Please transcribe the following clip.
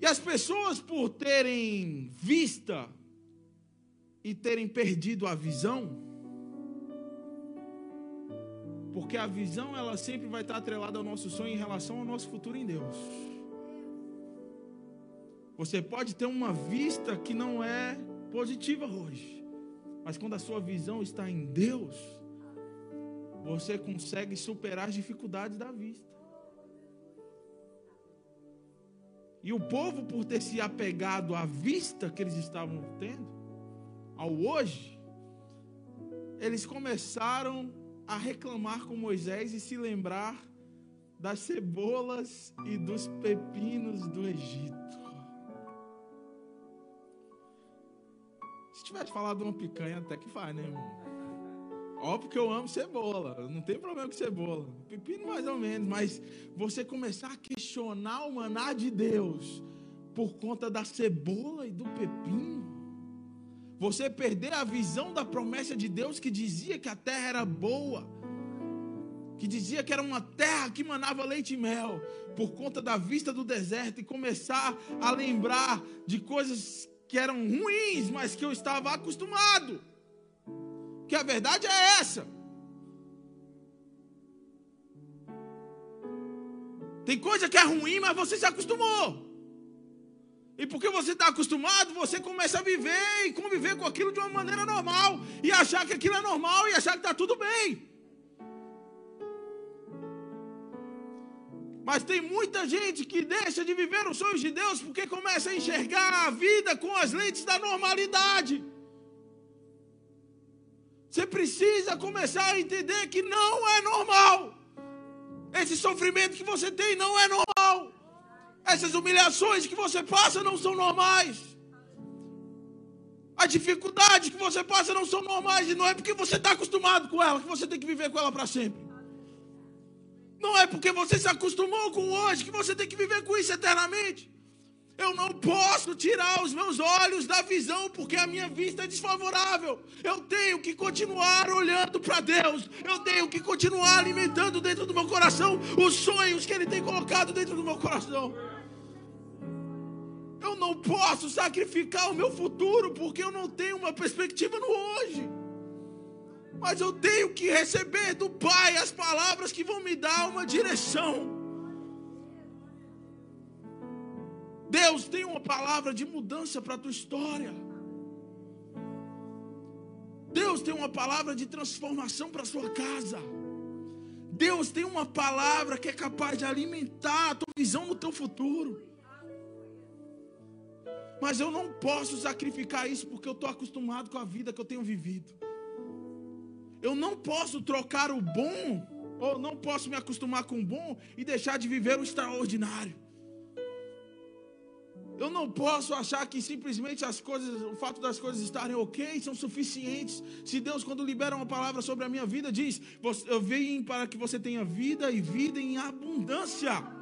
E as pessoas, por terem vista e terem perdido a visão, porque a visão ela sempre vai estar atrelada ao nosso sonho em relação ao nosso futuro em Deus. Você pode ter uma vista que não é positiva hoje, mas quando a sua visão está em Deus, você consegue superar as dificuldades da vista. E o povo, por ter se apegado à vista que eles estavam tendo, ao hoje, eles começaram a reclamar com Moisés e se lembrar das cebolas e dos pepinos do Egito. Se tivesse falado uma picanha, até que faz, né, irmão? Óbvio que eu amo cebola, não tem problema com cebola. Pepino mais ou menos, mas você começar a questionar o maná de Deus por conta da cebola e do pepino. Você perder a visão da promessa de Deus que dizia que a terra era boa, que dizia que era uma terra que manava leite e mel, por conta da vista do deserto e começar a lembrar de coisas que eram ruins, mas que eu estava acostumado que a verdade é essa. Tem coisa que é ruim, mas você se acostumou. E porque você está acostumado, você começa a viver e conviver com aquilo de uma maneira normal. E achar que aquilo é normal e achar que está tudo bem. Mas tem muita gente que deixa de viver os sonhos de Deus porque começa a enxergar a vida com as lentes da normalidade. Você precisa começar a entender que não é normal. Esse sofrimento que você tem não é normal. Essas humilhações que você passa não são normais. As dificuldades que você passa não são normais. E não é porque você está acostumado com ela que você tem que viver com ela para sempre. Não é porque você se acostumou com hoje que você tem que viver com isso eternamente. Eu não posso tirar os meus olhos da visão porque a minha vista é desfavorável. Eu tenho que continuar olhando para Deus. Eu tenho que continuar alimentando dentro do meu coração os sonhos que Ele tem colocado dentro do meu coração. Eu não posso sacrificar o meu futuro porque eu não tenho uma perspectiva no hoje. Mas eu tenho que receber do Pai as palavras que vão me dar uma direção. Deus tem uma palavra de mudança para a tua história. Deus tem uma palavra de transformação para a sua casa. Deus tem uma palavra que é capaz de alimentar a tua visão no teu futuro. Mas eu não posso sacrificar isso porque eu estou acostumado com a vida que eu tenho vivido. Eu não posso trocar o bom, ou não posso me acostumar com o bom e deixar de viver o extraordinário. Eu não posso achar que simplesmente as coisas, o fato das coisas estarem ok, são suficientes. Se Deus, quando libera uma palavra sobre a minha vida, diz: Eu vim para que você tenha vida e vida em abundância.